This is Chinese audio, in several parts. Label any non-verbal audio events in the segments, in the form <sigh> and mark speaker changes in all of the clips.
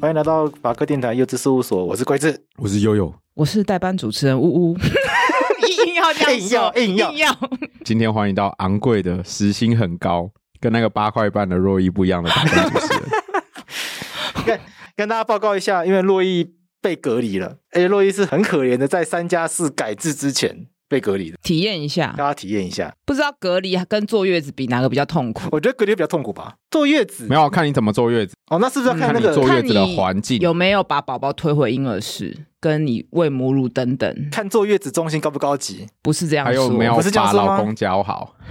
Speaker 1: 欢迎来到法科电台幼稚事务所，我是桂智，
Speaker 2: 我是悠悠，
Speaker 3: 我是代班主持人呜呜，硬要这样 <laughs>
Speaker 1: 硬要硬要
Speaker 3: 硬要。
Speaker 2: 今天欢迎到昂贵的时薪很高，跟那个八块半的洛伊不一样的代班主持人。<laughs>
Speaker 1: 跟跟大家报告一下，因为洛伊被隔离了，而且洛伊是很可怜的，在三加四改制之前。被隔离的，
Speaker 3: 体验一下，
Speaker 1: 大家体验一下。
Speaker 3: 不知道隔离跟坐月子比哪个比较痛苦？
Speaker 1: 我觉得隔离比较痛苦吧。坐月子
Speaker 2: 没有看你怎么坐月子
Speaker 1: 哦，那是不是要看那个
Speaker 2: 坐月子的环境
Speaker 3: 有没有把宝宝推回婴儿室，跟你喂母乳等等？
Speaker 1: 看坐月子中心高不高级？
Speaker 3: 不是这样说，
Speaker 2: 还有没有把老公教好？<laughs>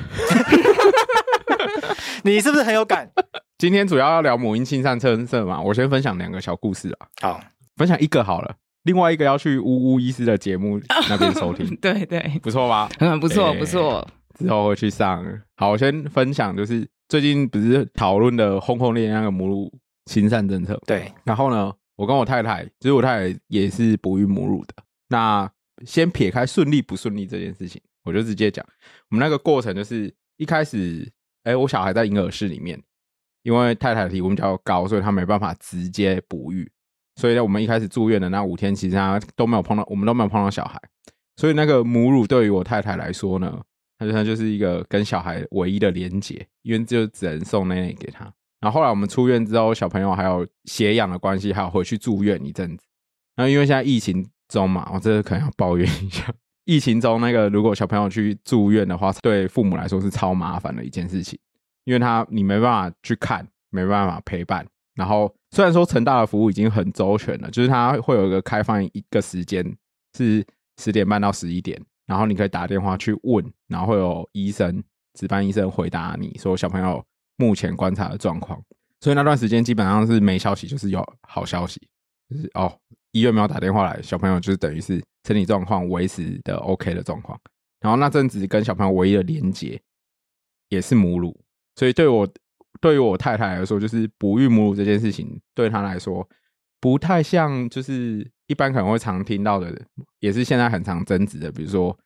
Speaker 1: 你是不是很有感？
Speaker 2: 今天主要要聊母婴亲善政策嘛，我先分享两个小故事啊。
Speaker 1: 好，
Speaker 2: 分享一个好了。另外一个要去呜呜医师的节目 <laughs> 那边收听，<laughs>
Speaker 3: 对对，
Speaker 2: 不错吧？
Speaker 3: 嗯，不错不错。
Speaker 2: 之后会去上。好，我先分享，就是最近不是讨论的轰轰烈烈那个母乳亲善政策。
Speaker 1: 对，
Speaker 2: 然后呢，我跟我太太，其实我太太也是哺育母乳的。那先撇开顺利不顺利这件事情，我就直接讲，我们那个过程就是一开始，哎，我小孩在婴儿室里面，因为太太的体温比较高，所以她没办法直接哺育。所以呢，我们一开始住院的那五天，其实他都没有碰到，我们都没有碰到小孩。所以那个母乳对于我太太来说呢，它它就是一个跟小孩唯一的连结，因为就只能送奶奶给他。然后后来我们出院之后，小朋友还有血氧的关系，还有回去住院一阵子。那因为现在疫情中嘛，我这个可能要抱怨一下，<laughs> 疫情中那个如果小朋友去住院的话，对父母来说是超麻烦的一件事情，因为他你没办法去看，没办法陪伴。然后虽然说成大的服务已经很周全了，就是它会有一个开放一个时间是十点半到十一点，然后你可以打电话去问，然后会有医生值班医生回答你说小朋友目前观察的状况。所以那段时间基本上是没消息就是有好消息，就是哦医院没有打电话来，小朋友就是等于是身体状况维持的 OK 的状况。然后那阵子跟小朋友唯一的连接也是母乳，所以对我。对于我太太来说，就是哺育母乳这件事情，对她来说不太像，就是一般可能会常听到的，也是现在很常争执的，比如说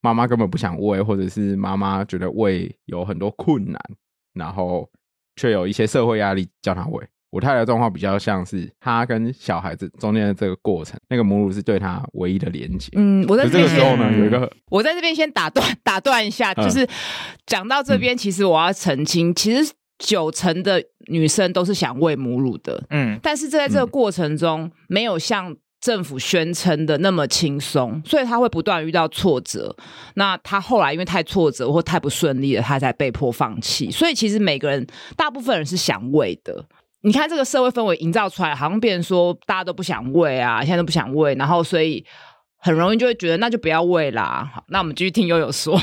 Speaker 2: 妈妈根本不想喂，或者是妈妈觉得喂有很多困难，然后却有一些社会压力叫她喂。我太太的状况比较像是她跟小孩子中间的这个过程，那个母乳是对她唯一的连接。
Speaker 3: 嗯，我在这，
Speaker 2: 这个时候呢，有一个
Speaker 3: 我在这边先打断打断一下，就是讲到这边，其实我要澄清，其实。九成的女生都是想喂母乳的，嗯，但是在这个过程中没有像政府宣称的那么轻松，所以她会不断遇到挫折。那她后来因为太挫折或太不顺利了，她才被迫放弃。所以其实每个人，大部分人是想喂的。你看这个社会氛围营造出来，好像变成说大家都不想喂啊，现在都不想喂，然后所以很容易就会觉得那就不要喂啦。好，那我们继续听悠悠说。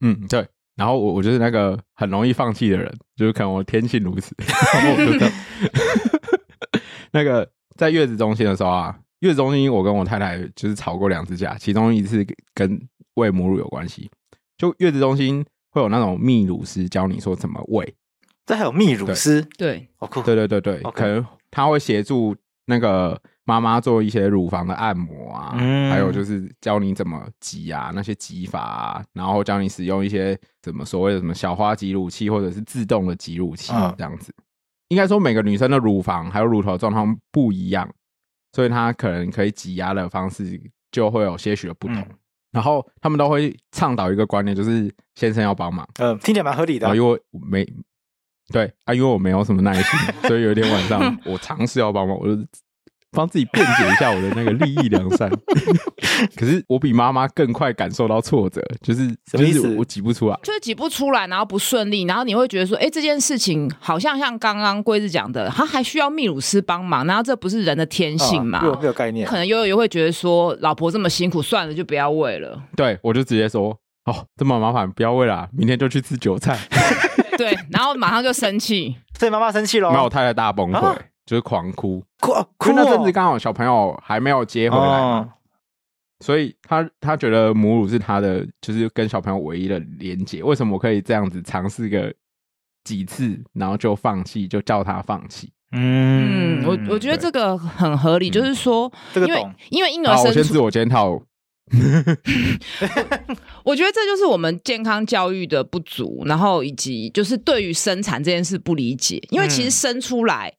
Speaker 2: 嗯，对。然后我我就是那个很容易放弃的人，就是可能我天性如此。<laughs> 然后我就 <laughs> 那个在月子中心的时候啊，月子中心我跟我太太就是吵过两次架，其中一次跟喂母乳有关系。就月子中心会有那种泌乳师教你说怎么喂，
Speaker 1: 这还有泌乳师？
Speaker 3: 对，
Speaker 2: 对对对对，可能他会协助那个。妈妈做一些乳房的按摩啊，嗯、还有就是教你怎么挤啊，那些挤法啊，然后教你使用一些什么所谓的什么小花挤乳器或者是自动的挤乳器这样子。嗯、应该说每个女生的乳房还有乳头状况不一样，所以她可能可以挤压的方式就会有些许的不同。嗯、然后他们都会倡导一个观念，就是先生要帮忙。嗯、呃，
Speaker 1: 听起来蛮合理的。
Speaker 2: 因为我没对啊，因为我没有什么耐心，所以有一天晚上我尝试要帮忙，我就。帮自己辩解一下我的那个利益良善，<laughs> 可是我比妈妈更快感受到挫折，就是就是我挤不出来，
Speaker 3: 就是挤不出来，然后不顺利，然后你会觉得说，哎，这件事情好像像刚刚龟子讲的，他还需要泌乳师帮忙，然后这不是人的天性嘛？
Speaker 1: 没有没有概念，
Speaker 3: 可能悠悠会觉得说，老婆这么辛苦，算了，就不要喂了。
Speaker 2: 对，我就直接说，哦，这么麻烦，不要喂了，明天就去吃韭菜。<laughs>
Speaker 3: 对，然后马上就生气，<laughs>
Speaker 1: 所以妈妈生气了，
Speaker 2: 没有太太大崩溃。啊就是狂哭，
Speaker 1: 哭哭。
Speaker 2: 那阵子刚好小朋友还没有接回来嘛，哦、所以他他觉得母乳是他的，就是跟小朋友唯一的连接。为什么我可以这样子尝试个几次，然后就放弃，就叫他放弃？
Speaker 3: 嗯，我我觉得这个很合理，就是说，因为、嗯、因为婴儿生，
Speaker 2: 我先自我检讨。<laughs>
Speaker 3: 我觉得这就是我们健康教育的不足，然后以及就是对于生产这件事不理解，因为其实生出来。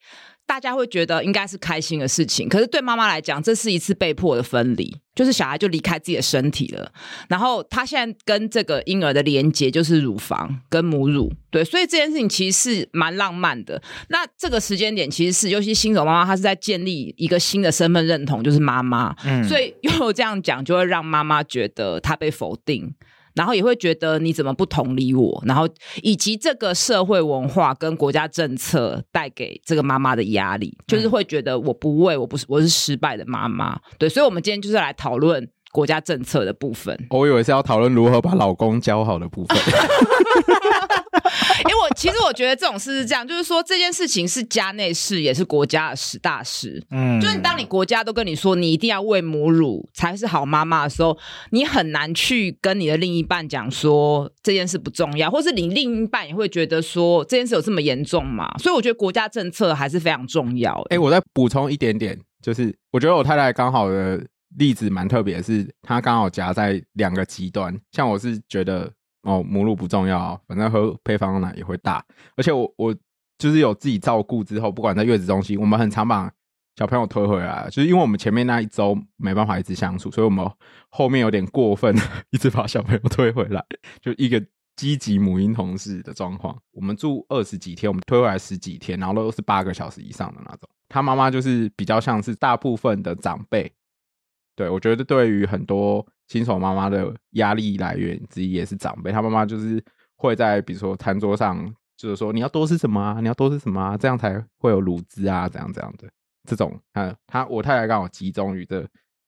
Speaker 3: 大家会觉得应该是开心的事情，可是对妈妈来讲，这是一次被迫的分离，就是小孩就离开自己的身体了。然后他现在跟这个婴儿的连接就是乳房跟母乳，对，所以这件事情其实是蛮浪漫的。那这个时间点其实是，尤其新手妈妈，她是在建立一个新的身份认同，就是妈妈。嗯，所以又这样讲，就会让妈妈觉得她被否定。然后也会觉得你怎么不同理我，然后以及这个社会文化跟国家政策带给这个妈妈的压力，就是会觉得我不为，我不是我是失败的妈妈。对，所以，我们今天就是来讨论国家政策的部分。
Speaker 2: 我以为是要讨论如何把老公教好的部分。<laughs>
Speaker 3: 因为我其实我觉得这种事是这样，就是说这件事情是家内事，也是国家的十大事。嗯，就是当你国家都跟你说你一定要喂母乳才是好妈妈的时候，你很难去跟你的另一半讲说这件事不重要，或是你另一半也会觉得说这件事有这么严重吗？所以我觉得国家政策还是非常重要。
Speaker 2: 哎、欸，我再补充一点点，就是我觉得我太太刚好的例子蛮特别的，是她刚好夹在两个极端，像我是觉得。哦，母乳不重要，反正喝配方奶也会大。而且我我就是有自己照顾之后，不管在月子中心，我们很常把小朋友推回来，就是因为我们前面那一周没办法一直相处，所以我们后面有点过分，<laughs> 一直把小朋友推回来，就一个积极母婴同事的状况。我们住二十几天，我们推回来十几天，然后都是八个小时以上的那种。他妈妈就是比较像是大部分的长辈，对，我觉得对于很多。新手妈妈的压力来源之一也是长辈，她妈妈就是会在比如说餐桌上，就是说你要多吃什么啊，你要多吃什么啊，这样才会有乳汁啊，这样这样的这种。嗯，她我太太刚好集中于这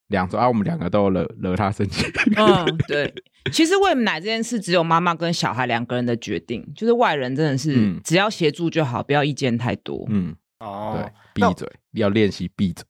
Speaker 2: 两种，啊，我们两个都惹惹她生气。
Speaker 3: 嗯，对。其实喂奶这件事只有妈妈跟小孩两个人的决定，就是外人真的是只要协助就好，不要意见太多。
Speaker 2: 嗯，哦，对，闭嘴，要练习闭嘴。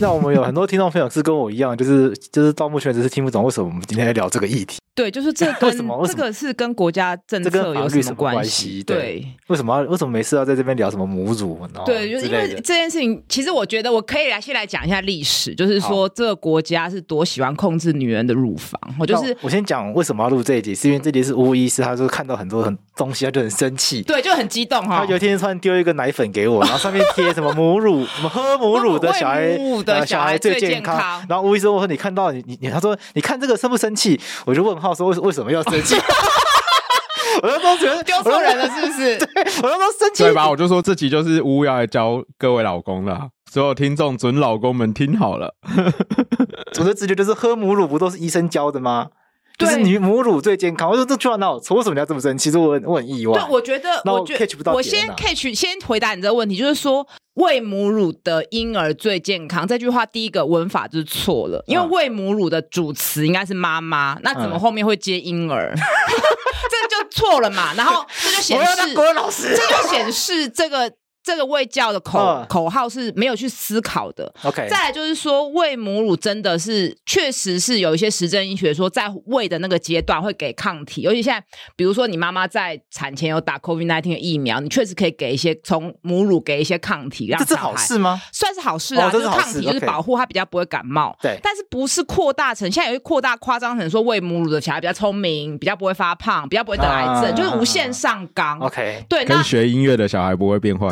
Speaker 1: 那我们有很多听众朋友是跟我一样，就是就是到目前为止是听不懂为什么我们今天要聊这个议题。
Speaker 3: 对，就是这 <laughs> 跟这个是跟国家政策有什么关系？对，
Speaker 1: 为什么要为什么没事要在这边聊什么母乳？
Speaker 3: 对，就是因为这件事情，其实我觉得我可以来先来讲一下历史，就是说这个国家是多喜欢控制女人的乳房。我就是
Speaker 1: 我先讲为什么要录这一集，是因为这集是巫医师，他就看到很多很东西，他就很生气，
Speaker 3: 对，就很激动哈。
Speaker 1: 他有一天突然丢一个奶粉给我，然后上面贴什么母乳，<laughs> 什么喝母乳的小孩，母
Speaker 3: 的小孩最健康。
Speaker 1: 然后巫医师我说你看到你你他说你看这个生不生气？我就问号说为为什么要？生气，<laughs> 我就说觉得
Speaker 3: 丢错人了，是不是？
Speaker 1: 对，我就说生气，
Speaker 2: 对吧？我就说这集就是乌要来教各位老公了，所有听众准老公们听好了。
Speaker 1: 我的直觉就是喝母乳不都是医生教的吗？就是女母乳最健康。我说这句话闹错，为什么你要这么生气？其实我很我很意外。
Speaker 3: 对，我觉得，我觉得，我先 catch 先回答你这个问题，就是说。喂母乳的婴儿最健康，这句话第一个文法就是错了，因为喂母乳的主词应该是妈妈，那怎么后面会接婴儿？嗯、<laughs> 这就错了嘛。然后这就显示，这就显示这个。这个喂教的口、uh, 口号是没有去思考的。OK，再来就是说，喂母乳真的是确实是有一些实证医学说，在喂的那个阶段会给抗体，尤其现在，比如说你妈妈在产前有打 COVID nineteen 的疫苗，你确实可以给一些从母乳给一些抗体，让
Speaker 1: 这是好事吗？
Speaker 3: 算是好事啊，哦、是事就是抗体就是保护他比较不会感冒。对，但是不是扩大成现在也会扩大夸张成说喂母乳的小孩比较聪明，比较不会发胖，比较不会得癌症，uh, 就是无限上纲。
Speaker 1: OK，
Speaker 3: 对，
Speaker 2: 跟学音乐的小孩不会变坏。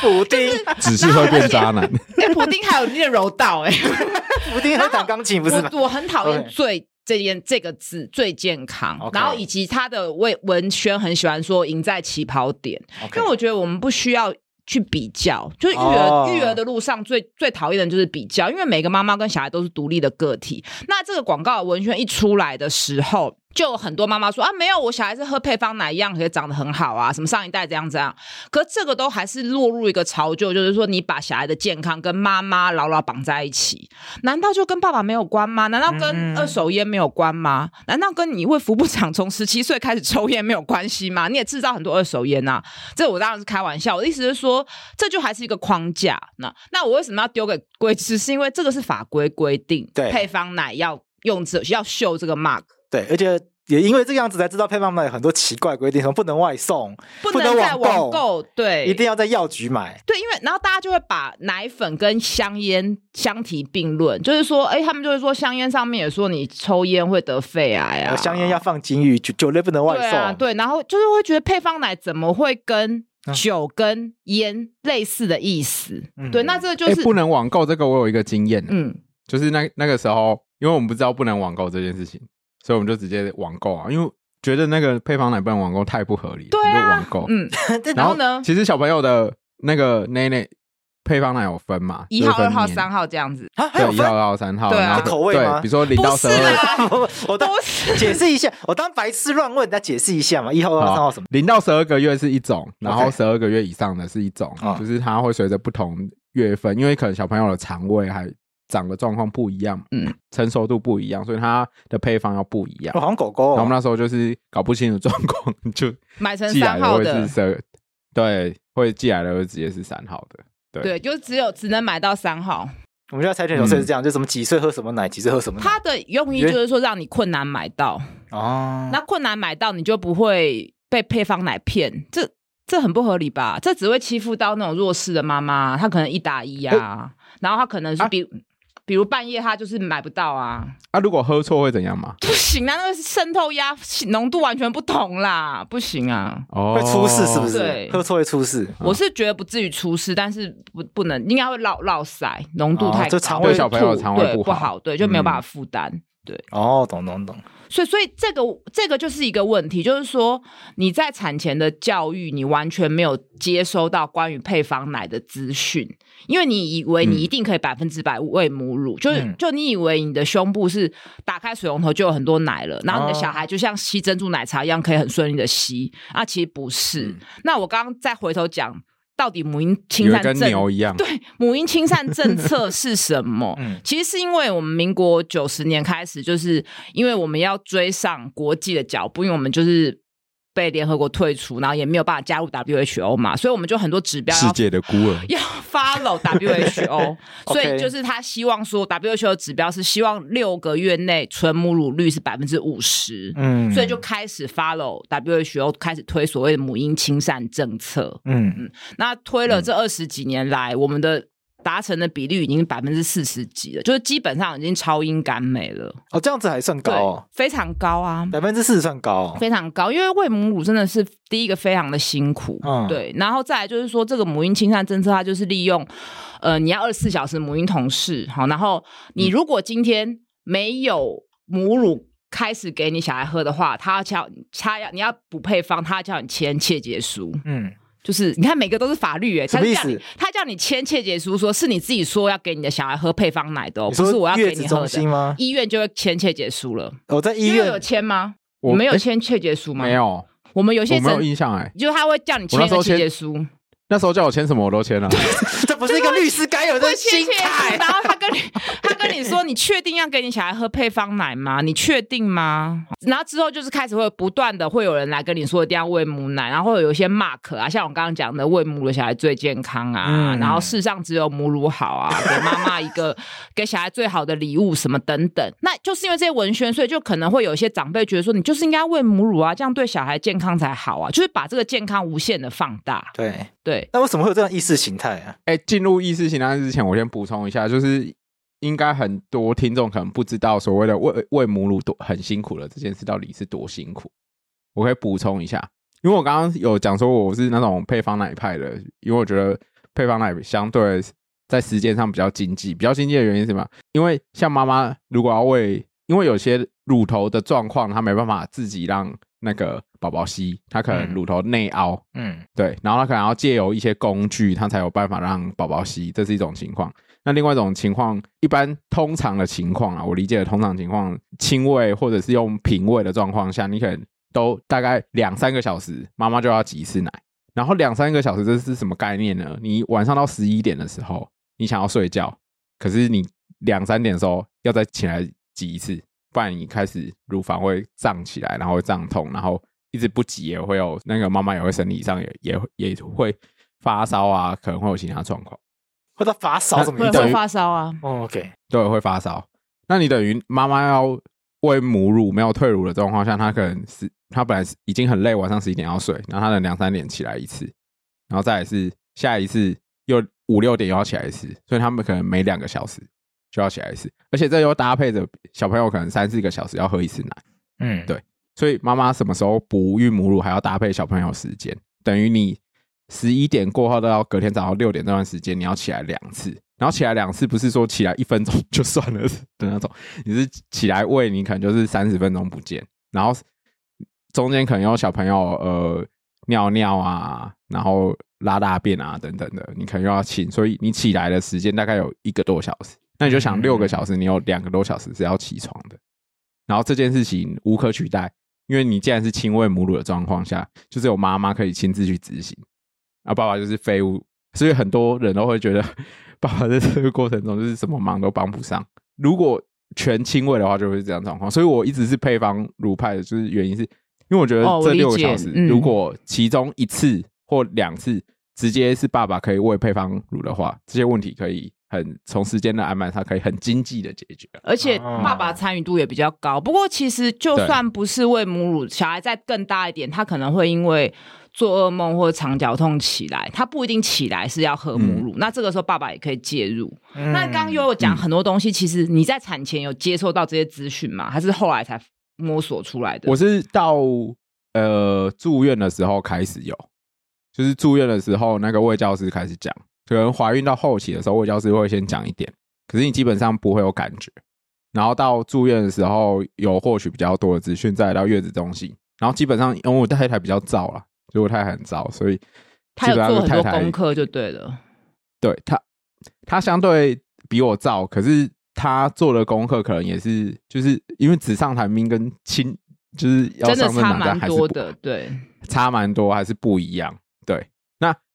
Speaker 1: 普丁 <laughs>
Speaker 2: 只是会变渣男。<laughs>
Speaker 3: 哎，普丁还有练柔道哎，<laughs>
Speaker 1: 普丁还弹钢琴不是吗？
Speaker 3: 我很讨厌“最”这件这个字，最健康。然后以及他的文文轩很喜欢说“赢在起跑点”，因为我觉得我们不需要去比较。就是育儿育儿的路上最最讨厌的就是比较，因为每个妈妈跟小孩都是独立的个体。那这个广告的文宣一出来的时候。就有很多妈妈说啊，没有，我小孩子喝配方奶一样可以长得很好啊，什么上一代这样这样，可这个都还是落入一个潮旧，就是说你把小孩的健康跟妈妈牢牢绑在一起，难道就跟爸爸没有关吗？难道跟二手烟没有关吗？难道跟你卫福部长从十七岁开始抽烟没有关系吗？你也制造很多二手烟啊，这我当然是开玩笑，我的意思是说，这就还是一个框架。那那我为什么要丢给规制？是因为这个是法规规定，对，配方奶要用这要秀这个 mark。
Speaker 1: 对，而且也因为这个样子才知道配方奶有很多奇怪规定，什么不能外送，
Speaker 3: 不能在网购，对，
Speaker 1: 一定要在药局买。
Speaker 3: 对，因为然后大家就会把奶粉跟香烟相提并论，就是说，哎，他们就会说香烟上面也说你抽烟会得肺癌啊，
Speaker 1: 香烟要放金玉，酒酒类不能外送。
Speaker 3: 对啊，对，然后就是会觉得配方奶怎么会跟酒跟烟类似的意思。嗯、对，那这个就是、
Speaker 2: 欸、不能网购。这个我有一个经验，嗯，就是那那个时候，因为我们不知道不能网购这件事情，所以我们就直接网购啊，因为觉得那个配方奶不能网购太不合理，
Speaker 3: 对啊，
Speaker 2: 就网购。
Speaker 3: 嗯，<laughs> 然后呢，
Speaker 2: 其实小朋友的那个奶奶。配方奶有分嘛？
Speaker 3: 一号、二号、三号这样子
Speaker 2: 一号、二号、三号，
Speaker 3: 对啊，
Speaker 1: 口味吗？
Speaker 2: 比如说零到十二，<laughs>
Speaker 1: 我当解释一下，我当白痴乱问，再解释一下嘛。一号、二号、三号什么？
Speaker 2: 零到十二个月是一种，然后十二个月以上的是一种，就是它会随着不同月份，因为可能小朋友的肠胃还长的状况不一样，嗯，成熟度不一样，所以它的配方要不一样。
Speaker 1: 好像狗狗，
Speaker 2: 然后我们那时候就是搞不清楚状况，就
Speaker 3: 买成三号的，
Speaker 2: 对，会寄来的会直接是三号的。
Speaker 3: 对，对就只有只能买到三号。
Speaker 1: 我们家柴犬有时候是这样，就什么几岁喝什么奶，几岁喝什么奶。
Speaker 3: 它的用意就是说让你困难买到哦，那困难买到你就不会被配方奶骗，这这很不合理吧？这只会欺负到那种弱势的妈妈，她可能一打一呀、啊，然后她可能是比。比如半夜他就是买不到啊，
Speaker 2: 啊，如果喝错会怎样吗？
Speaker 3: 不行啊，那个渗透压浓度完全不同啦，不行啊，
Speaker 1: 哦，会出事是不是？
Speaker 3: 对，
Speaker 1: 喝错会出事。
Speaker 3: 我是觉得不至于出事，但是不不能，应该会落落塞，浓度太高，
Speaker 1: 肠胃小朋友肠胃
Speaker 3: 不好，对，就没有办法负担。对，
Speaker 1: 哦，懂懂懂。
Speaker 3: 所以，所以这个这个就是一个问题，就是说你在产前的教育，你完全没有接收到关于配方奶的资讯，因为你以为你一定可以百分之百喂母乳，嗯、就是就你以为你的胸部是打开水龙头就有很多奶了，然后你的小孩就像吸珍珠奶茶一样，可以很顺利的吸，啊，其实不是。嗯、那我刚刚再回头讲。到底母婴清善政对母婴清善政策是什么？<laughs> 嗯、其实是因为我们民国九十年开始，就是因为我们要追上国际的脚步，因为我们就是。被联合国退出，然后也没有办法加入 WHO 嘛，所以我们就很多指标
Speaker 2: 世界的孤儿。<laughs>
Speaker 3: 要 follow WHO，<laughs> <laughs> 所以就是他希望说 WHO 的指标是希望六个月内纯母乳率是百分之五十，嗯，所以就开始 follow WHO，开始推所谓的母婴亲善政策，嗯。嗯，那推了这二十几年来，我们的。达成的比率已经百分之四十几了，就是基本上已经超英赶美了。
Speaker 1: 哦，这样子还算高哦，
Speaker 3: 非常高啊，
Speaker 1: 百分之四十算高哦，
Speaker 3: 非常高。因为喂母乳真的是第一个非常的辛苦，嗯，对。然后再来就是说，这个母婴亲善政策，它就是利用，呃，你要二十四小时母婴同事，好，然后你如果今天没有母乳开始给你小孩喝的话，他要叫他要你要补配方，他要叫你签切结书，嗯。就是你看，每个都是法律哎，他叫你他叫你签切结书，说是你自己说要给你的小孩喝配方奶的，不是我要给你喝的。医院就会签切结书了。
Speaker 1: 我在医院
Speaker 3: 有签吗？我没有签切结书吗？
Speaker 2: 没有。
Speaker 3: 我们有些
Speaker 2: 没有印象哎，
Speaker 3: 就是他会叫你签个切结书。
Speaker 2: 那时候叫我签什么我都签了，
Speaker 1: 这 <laughs> 不是一个律师该有的心态。
Speaker 3: 然后他跟你，他跟你说，你确定要给你小孩喝配方奶吗？你确定吗？然后之后就是开始会不断的会有人来跟你说一定要喂母奶，然后会有一些 mark 啊，像我刚刚讲的喂母乳的小孩最健康啊，嗯、然后世上只有母乳好啊，给妈妈一个 <laughs> 给小孩最好的礼物什么等等。那就是因为这些文宣，所以就可能会有一些长辈觉得说，你就是应该喂母乳啊，这样对小孩健康才好啊，就是把这个健康无限的放大。
Speaker 1: 对。
Speaker 3: 对，
Speaker 1: 那为什么会有这样意识形态啊？
Speaker 2: 哎，进入意识形态之前，我先补充一下，就是应该很多听众可能不知道，所谓的喂喂母乳多很辛苦的这件事到底是多辛苦。我可以补充一下，因为我刚刚有讲说我是那种配方奶派的，因为我觉得配方奶相对在时间上比较经济，比较经济的原因是什么？因为像妈妈如果要喂，因为有些乳头的状况，她没办法自己让。那个宝宝吸，他可能乳头内凹，嗯，对，然后他可能要借由一些工具，他才有办法让宝宝吸，这是一种情况。那另外一种情况，一般通常的情况啊，我理解的通常情况，亲喂或者是用瓶喂的状况下，你可能都大概两三个小时，妈妈就要挤一次奶。然后两三个小时，这是什么概念呢？你晚上到十一点的时候，你想要睡觉，可是你两三点的时候要再起来挤一次。不然你开始乳房会胀起来，然后会胀痛，然后一直不挤也会有那个妈妈也会生理上也也也会发烧啊，可能会有其他状况。
Speaker 1: 会到发烧怎么？
Speaker 3: 会发烧啊。
Speaker 1: 哦，OK，
Speaker 2: 对，会发烧。那你等于妈妈要喂母乳没有退乳的状况下，她可能是她本来已经很累，晚上十一点要睡，然后她能两三点起来一次，然后再来是下一次又五六点又要起来一次，所以他们可能每两个小时。就要起来一次，而且这又搭配着小朋友可能三四个小时要喝一次奶，嗯，对，所以妈妈什么时候哺育母乳还要搭配小朋友时间，等于你十一点过后到隔天早上六点这段时间，你要起来两次，然后起来两次不是说起来一分钟就算了的那种，你是起来喂你可能就是三十分钟不见，然后中间可能有小朋友呃尿尿啊，然后拉大便啊等等的，你可能又要请，所以你起来的时间大概有一个多小时，那你就想六个小时，你有两个多小时是要起床的，然后这件事情无可取代。因为你既然是亲喂母乳的状况下，就是有妈妈可以亲自去执行，啊爸爸就是废物，所以很多人都会觉得爸爸在这个过程中就是什么忙都帮不上。如果全亲喂的话，就会是这样状况。所以我一直是配方乳派的，就是原因是因为我觉得这六个小时，如果其中一次或两次直接是爸爸可以喂配方乳的话，这些问题可以。很从时间的安排，它可以很经济的解决，
Speaker 3: 而且爸爸参与度也比较高。不过，其实就算不是喂母乳，小孩再更大一点，他可能会因为做噩梦或者肠绞痛起来，他不一定起来是要喝母乳。嗯、那这个时候，爸爸也可以介入。嗯、那刚刚又有讲很多东西，其实你在产前有接受到这些资讯吗？还是后来才摸索出来的？
Speaker 2: 我是到呃住院的时候开始有，就是住院的时候那个卫教师开始讲。可能怀孕到后期的时候，我教师会先讲一点，可是你基本上不会有感觉。然后到住院的时候，有获取比较多的资讯，再来到月子中心，然后基本上因为我太太比较躁了，就我太太很燥，所以
Speaker 3: 她有做很多功课就对了。
Speaker 2: 对她，她相对比我燥，可是她做的功课可能也是，就是因为纸上谈兵跟亲，就是要上的还是多的，对，差蛮多，还是不一样，对。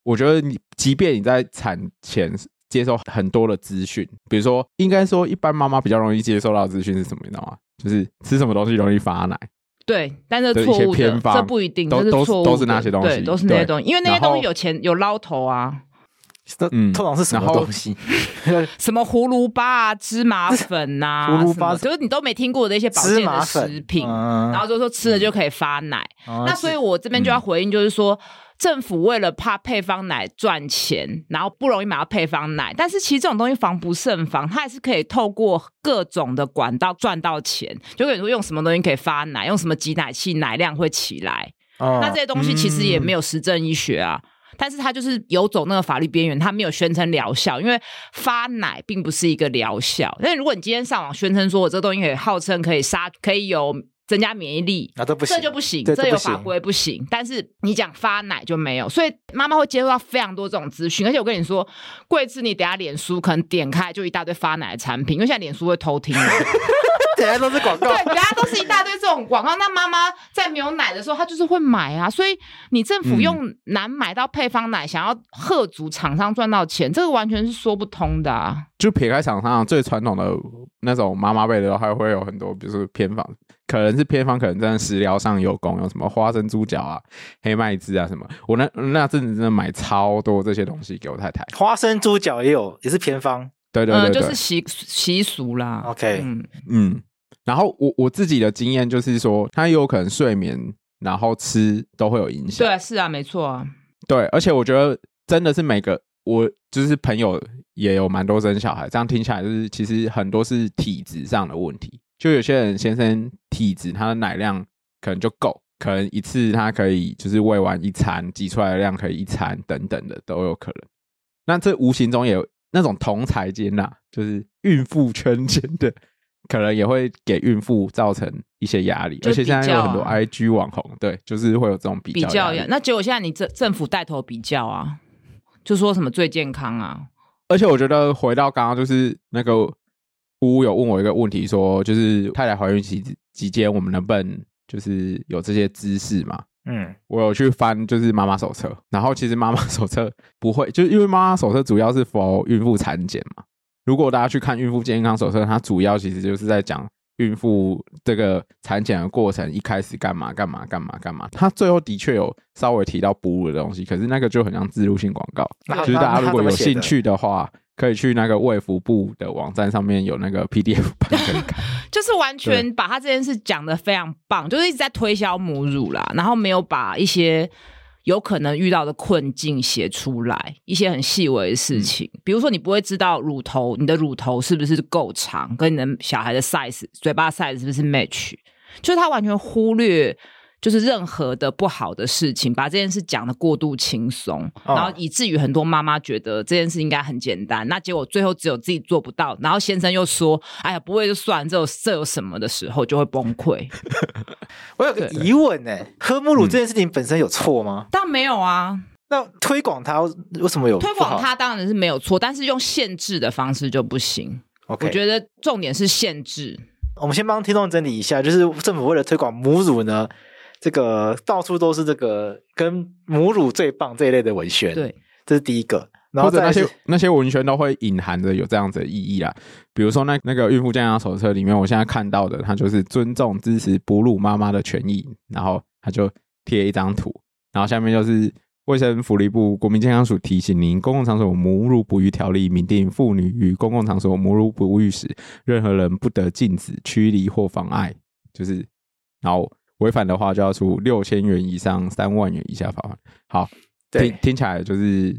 Speaker 2: 我觉得你，即便你在产前接受很多的资讯，比如说，应该说一般妈妈比较容易接受到资讯是什么？你知道吗？就是吃什么东西容易发奶。
Speaker 3: 对，但是错误的，这不一定，
Speaker 2: 都
Speaker 3: 是错误，
Speaker 2: 都是那些东西，
Speaker 3: 对，都是那些东西，因为那些东西有钱有捞头啊。
Speaker 1: 嗯，通常是什么东西？<laughs> <laughs>
Speaker 3: 什么葫芦巴啊、芝麻粉呐、啊，葫芦巴就是你都没听过的一些保健的食品，然后就说吃了就可以发奶。那所以我这边就要回应，就是说。政府为了怕配方奶赚钱，然后不容易买到配方奶，但是其实这种东西防不胜防，它还是可以透过各种的管道赚到钱。就比如说用什么东西可以发奶，用什么挤奶器奶量会起来，哦、那这些东西其实也没有实证医学啊，嗯、但是它就是游走那个法律边缘，它没有宣称疗效，因为发奶并不是一个疗效。但如果你今天上网宣称说我这个东西可以号称可以杀，可以有。增加免疫力，
Speaker 1: 那都不行，
Speaker 3: 这就不行，这有法规不行。但是你讲发奶就没有，所以妈妈会接受到非常多这种资讯。而且我跟你说，贵志，你等下脸书可能点开就一大堆发奶的产品，因为现在脸书会偷听。<laughs>
Speaker 1: 等下都是广告，
Speaker 3: 对，等下都是一大堆这种广告。那妈妈在没有奶的时候，她就是会买啊。所以你政府用难买到配方奶，想要吓阻厂商赚到钱，这个完全是说不通的啊。
Speaker 2: 就撇开厂商最传统的那种妈妈辈的，还会有很多，比如说偏方。可能是偏方，可能在食疗上有功，有什么花生猪脚啊、黑麦汁啊什么。我那那阵子真的买超多这些东西给我太太。
Speaker 1: 花生猪脚也有，也是偏方。
Speaker 2: 对对对，对、
Speaker 3: 嗯，就是习习俗啦。
Speaker 1: OK，
Speaker 2: 嗯嗯。然后我我自己的经验就是说，他有可能睡眠，然后吃都会有影响。
Speaker 3: 对啊，是啊，没错啊。
Speaker 2: 对，而且我觉得真的是每个我就是朋友也有蛮多生小孩，这样听起来就是其实很多是体质上的问题。就有些人先生体质，他的奶量可能就够，可能一次他可以就是喂完一餐，挤出来的量可以一餐等等的都有可能。那这无形中也有那种同财间呐，就是孕妇圈间的，<laughs> 可能也会给孕妇造成一些压力。而且现在有很多 IG 网红，对，就是会有这种比较。比较
Speaker 3: 那结果现在你政政府带头比较啊，就说什么最健康啊？
Speaker 2: 而且我觉得回到刚刚就是那个。姑有问我一个问题，说就是太太怀孕期期间，我们能不能就是有这些知识嘛？嗯，我有去翻就是妈妈手册，然后其实妈妈手册不会，就是因为妈妈手册主要是 for 孕妇产检嘛。如果大家去看孕妇健康手册，它主要其实就是在讲孕妇这个产检的过程，一开始干嘛干嘛干嘛干嘛。它最后的确有稍微提到哺乳的东西，可是那个就很像自入性广告，就是大家如果有兴趣的话。可以去那个卫福部的网站上面有那个 PDF <laughs> 版可以看，
Speaker 3: 就是完全把他这件事讲得非常棒，就是一直在推销母乳啦，然后没有把一些有可能遇到的困境写出来，一些很细微的事情，嗯、比如说你不会知道乳头，你的乳头是不是够长，跟你的小孩的 size，嘴巴 size 是不是 match，就是他完全忽略就是任何的不好的事情，把这件事讲的过度轻松，哦、然后以至于很多妈妈觉得这件事应该很简单，那结果最后只有自己做不到，然后先生又说：“哎呀，不会就算，这有这有什么的时候就会崩溃。<laughs> ”
Speaker 1: 我有个疑问呢，喝母乳这件事情本身有错吗？
Speaker 3: 当然没有啊。
Speaker 1: 那推广它为什么有？
Speaker 3: 推广它当然是没有错，但是用限制的方式就不行。
Speaker 1: Okay.
Speaker 3: 我觉得重点是限制。
Speaker 1: 我们先帮听众整理一下，就是政府为了推广母乳呢，这个到处都是这个跟母乳最棒这一类的文宣。
Speaker 3: 对，
Speaker 1: 这是第一个。然
Speaker 2: 后那些那些文宣都会隐含着有这样子的意义啦。比如说那那个孕妇健康手册里面，我现在看到的，它就是尊重支持哺乳妈妈的权益，然后它就贴一张图，然后下面就是。卫生福利部国民健康署提醒您：公共场所母乳哺育条例明定，妇女于公共场所母乳哺育时，任何人不得禁止、驱离或妨碍。就是，然后违反的话，就要处六千元以上三万元以下罚款。好，听听起来就是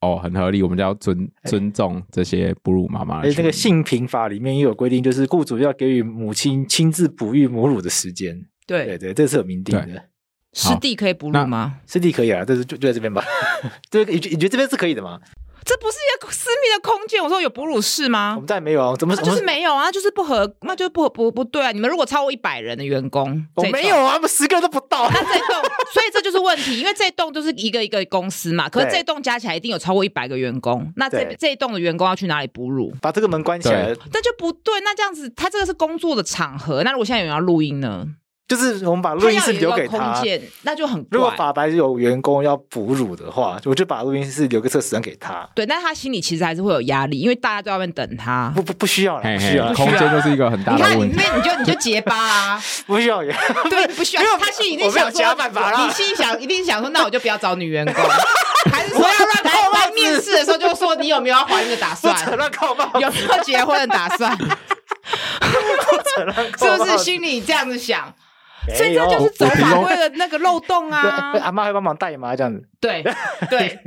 Speaker 2: 哦，很合理。我们就要尊尊重这些哺乳妈妈。
Speaker 1: 而且这个性平法里面也有规定，就是雇主要给予母亲亲自哺育母乳的时间。
Speaker 3: 对
Speaker 1: 对对，这是有明定的。
Speaker 3: 湿地可以哺乳吗？<laughs>
Speaker 1: 湿地可以啊，但是就就在这边吧。对，<laughs> 你你觉得这边是可以的吗？
Speaker 3: 这不是一个私密的空间。我说有哺乳室吗？
Speaker 1: 我们再没有啊，怎么
Speaker 3: 就是没有啊？就是不合，那就是不不不对啊！你们如果超过一百人的员工，
Speaker 1: 我没有啊，我们十个都不到。
Speaker 3: 那这栋，所以这就是问题，因为这栋就是一个一个公司嘛。可是这栋加起来一定有超过一百个员工，那这这一栋的员工要去哪里哺乳？
Speaker 1: 把这个门关起来。
Speaker 3: 那就不对。那这样子，他这个是工作的场合。那如果现在有人要录音呢？
Speaker 1: 就是我们把录音室留给他，
Speaker 3: 他空间那就很怪。
Speaker 1: 如果法白有员工要哺乳的话，我就把录音室留个测试时间给他。
Speaker 3: 对，但他心里其实还是会有压力，因为大家都在外面等他。
Speaker 1: 不不不需要了，不需要了。
Speaker 2: 空间就是一个很大的问题。
Speaker 3: 你看，你就你就结巴啊，<laughs>
Speaker 1: 不需要。对，
Speaker 3: 不需要。他心里一定想说，你心里想一定想说，那我就不要找女员工，<laughs> 还是说要让他来面试的时候就说你有没有要怀孕的打算？有没有结婚的打算？<laughs> 是不是心里这样子想？所以这就是走法规的那个漏洞啊！<laughs>
Speaker 1: 阿妈会帮忙带嘛？这样子。
Speaker 3: 对 <laughs> 对。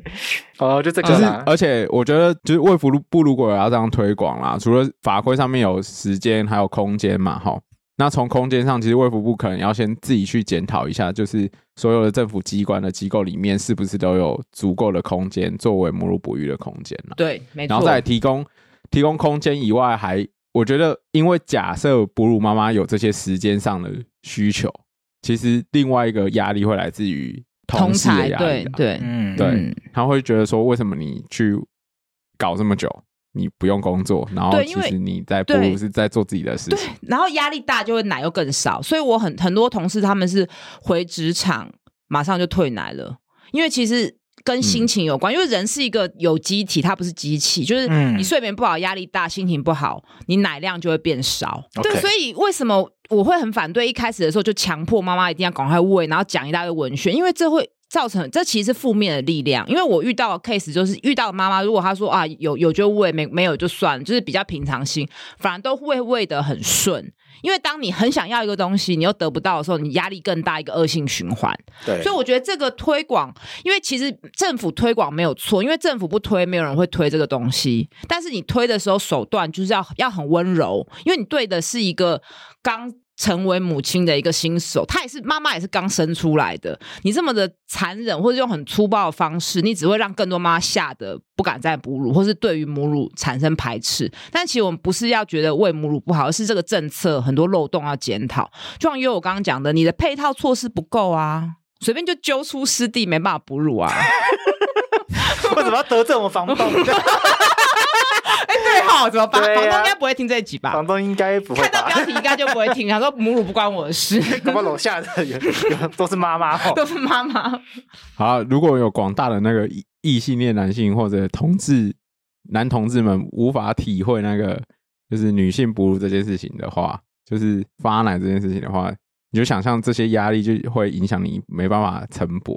Speaker 1: 哦，就这个。
Speaker 2: 就是，而且我觉得，就是卫福部如果要这样推广啦，除了法规上面有时间，还有空间嘛，哈。那从空间上，其实卫福部可能要先自己去检讨一下，就是所有的政府机关的机构里面，是不是都有足够的空间作为母乳哺育的空间呢？
Speaker 3: 对，没错。
Speaker 2: 然后再提供提供空间以外，还。我觉得，因为假设哺乳妈妈有这些时间上的需求，其实另外一个压力会来自于同事的压力。
Speaker 3: 对，
Speaker 2: 嗯，对，他会觉得说，为什么你去搞这么久，你不用工作，然后其实你在哺乳是在做自己的事情，
Speaker 3: 对，然后压力大就会奶又更少，所以我很很多同事他们是回职场马上就退奶了，因为其实。跟心情有关，因为人是一个有机体，它不是机器。就是你睡眠不好、压力大、心情不好，你奶量就会变少。对，所以为什么我会很反对一开始的时候就强迫妈妈一定要赶快喂，然后讲一大堆文学，因为这会造成这其实是负面的力量。因为我遇到的 case 就是遇到妈妈，如果她说啊有有就喂，没没有就算，就是比较平常心，反而都会喂得很顺。因为当你很想要一个东西，你又得不到的时候，你压力更大，一个恶性循环。
Speaker 1: 对，
Speaker 3: 所以我觉得这个推广，因为其实政府推广没有错，因为政府不推，没有人会推这个东西。但是你推的时候，手段就是要要很温柔，因为你对的是一个刚。成为母亲的一个新手，她也是妈妈，也是刚生出来的。你这么的残忍，或者用很粗暴的方式，你只会让更多妈妈吓得不敢再哺乳，或是对于母乳产生排斥。但其实我们不是要觉得喂母乳不好，而是这个政策很多漏洞要检讨。就像因为我刚刚讲的，你的配套措施不够啊，随便就揪出湿地没办法哺乳啊。
Speaker 1: 为什么要得罪我们房东？
Speaker 3: 哎，对哈，怎么办？房东应该不会听这一集吧？
Speaker 1: 房东应该不会。
Speaker 3: 看到标题应该就不会听。<laughs> 他说母乳不关我的事。
Speaker 1: 我们楼下的人都是妈妈，<laughs>
Speaker 3: 都是妈妈。
Speaker 2: 好，如果有广大的那个异性恋男性或者同志男同志们无法体会那个就是女性哺乳这件事情的话，就是发奶这件事情的话。你就想象这些压力就会影响你没办法晨勃，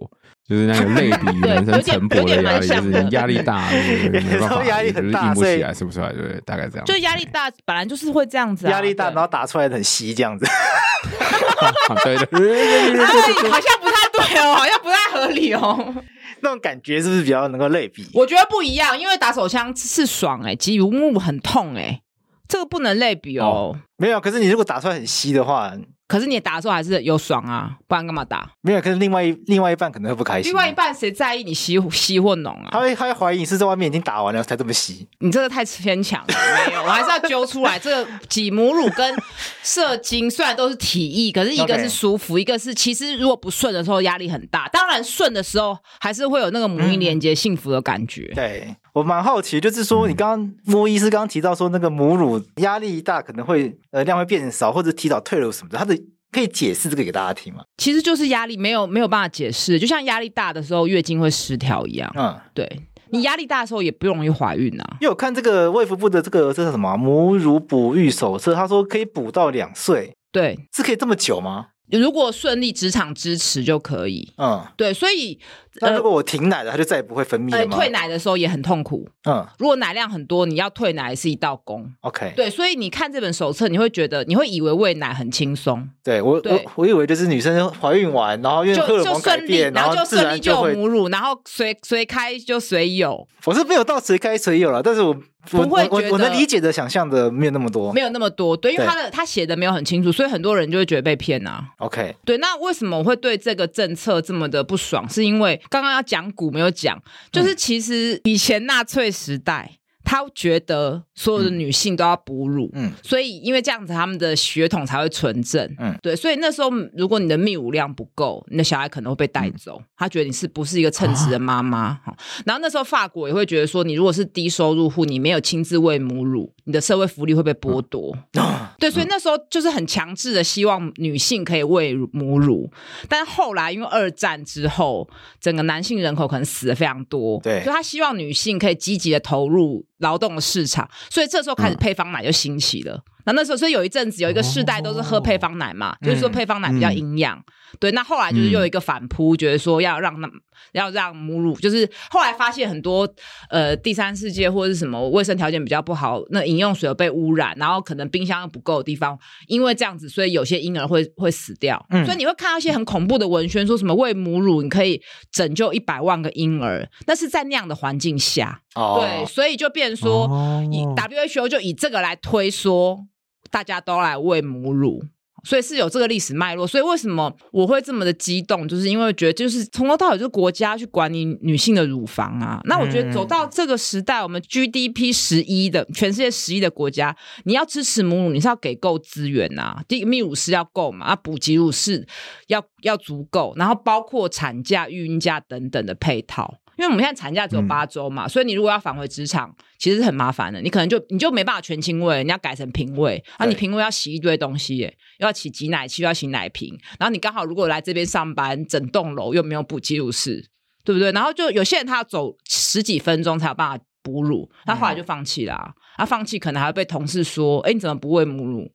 Speaker 2: 就是那个类比于 <laughs> 人生晨勃的压力，就是你压力大，<laughs> 没办法，压力很大，硬不起来，是不是？对对，大概这样。
Speaker 3: 就压力大，本来就是会这样子。
Speaker 1: 压力大，然后打出来很稀，这样子。<laughs>
Speaker 2: 对对，
Speaker 3: 好像不太对哦，好像不太合理哦。
Speaker 1: 那种感觉是不是比较能够类比？
Speaker 3: 我觉得不一样，因为打手枪是爽哎，挤母乳很痛哎。这个不能类比哦，哦，
Speaker 1: 没有，可是你如果打出来很稀的话。
Speaker 3: 可是你打的时候还是有爽啊，不然干嘛打？
Speaker 1: 没有，可是另外一另外一半可能会不开心。
Speaker 3: 另外一半谁在意你稀稀或浓啊？
Speaker 1: 他会他会怀疑你是在外面已经打完了才这么稀。
Speaker 3: 你这个太牵强了，<laughs> 没有，我还是要揪出来。这个挤母乳跟射精虽然都是体液，可是一个是舒服，一个是其实如果不顺的时候压力很大。当然顺的时候还是会有那个母婴连接幸福的感觉。
Speaker 1: 嗯、对我蛮好奇，就是说你刚刚莫医师刚刚提到说那个母乳压力大可能会呃量会变少或者提早退了什么的，他的。可以解释这个给大家听吗？
Speaker 3: 其实就是压力没有没有办法解释，就像压力大的时候月经会失调一样。嗯，对，你压力大的时候也不容易怀孕啊。
Speaker 1: 因为我看这个卫福部的这个这是什么母乳哺育手册，他说可以哺到两岁，
Speaker 3: 对，
Speaker 1: 是可以这么久吗？
Speaker 3: 如果顺利职场支持就可以。嗯，对，所以
Speaker 1: 那如果我停奶了，它就再也不会分泌了吗？
Speaker 3: 退奶的时候也很痛苦。嗯，如果奶量很多，你要退奶是一道工。
Speaker 1: OK，
Speaker 3: 对，所以你看这本手册，你会觉得你会以为喂奶很轻松。
Speaker 1: 对我，我我以为就是女生怀孕完，然后因为荷尔蒙改变，
Speaker 3: 然后就顺利就有母乳，然后随随开就随有。
Speaker 1: 我是没有到随开随有了，但是我。
Speaker 3: 不会觉得
Speaker 1: 我，我能理解的想象的没有那么多，
Speaker 3: 没有那么多，对，因为他的他写的没有很清楚，所以很多人就会觉得被骗啊。
Speaker 1: OK，
Speaker 3: 对，那为什么我会对这个政策这么的不爽？是因为刚刚要讲古没有讲，就是其实以前纳粹时代。他觉得所有的女性都要哺乳，嗯，所以因为这样子，他们的血统才会纯正，嗯，对，所以那时候如果你的泌乳量不够，你的小孩可能会被带走。嗯、他觉得你是不是一个称职的妈妈？<laughs> 哈、啊，然后那时候法国也会觉得说，你如果是低收入户，你没有亲自喂母乳，你的社会福利会被剥夺。啊、对，所以那时候就是很强制的希望女性可以喂母乳，但是后来因为二战之后，整个男性人口可能死的非常多，对，所以他希望女性可以积极的投入。劳动的市场，所以这时候开始配方奶就兴起了。那、嗯、那时候，所以有一阵子有一个世代都是喝配方奶嘛，哦、就是说配方奶比较营养。嗯、对，那后来就是又有一个反扑，嗯、觉得说要让那要让母乳，就是后来发现很多呃第三世界或者是什么卫生条件比较不好，那饮用水有被污染，然后可能冰箱又不够的地方，因为这样子，所以有些婴儿会会死掉。嗯、所以你会看到一些很恐怖的文宣，说什么喂母乳你可以拯救一百万个婴儿，那是在那样的环境下。哦、对，所以就变成说，哦、以 WHO 就以这个来推说，大家都来喂母乳，所以是有这个历史脉络。所以为什么我会这么的激动，就是因为觉得就是从头到尾就是国家去管理女性的乳房啊。那我觉得走到这个时代，我们 GDP 十一的全世界十一的国家，你要支持母乳，你是要给够资源啊。第泌乳师要够嘛，啊，补给乳是要要足够，然后包括产假、育婴假等等的配套。因为我们现在产假只有八周嘛，嗯、所以你如果要返回职场，其实是很麻烦的。你可能就你就没办法全清喂，你要改成平喂，对啊，你平喂要洗一堆东西耶，又要洗挤奶器，又要洗奶瓶，然后你刚好如果来这边上班，整栋楼又没有补记录室，对不对？然后就有些人他要走十几分钟才有办法哺乳，他后来就放弃了、啊。他、嗯、放弃可能还会被同事说：“哎，你怎么不喂母乳？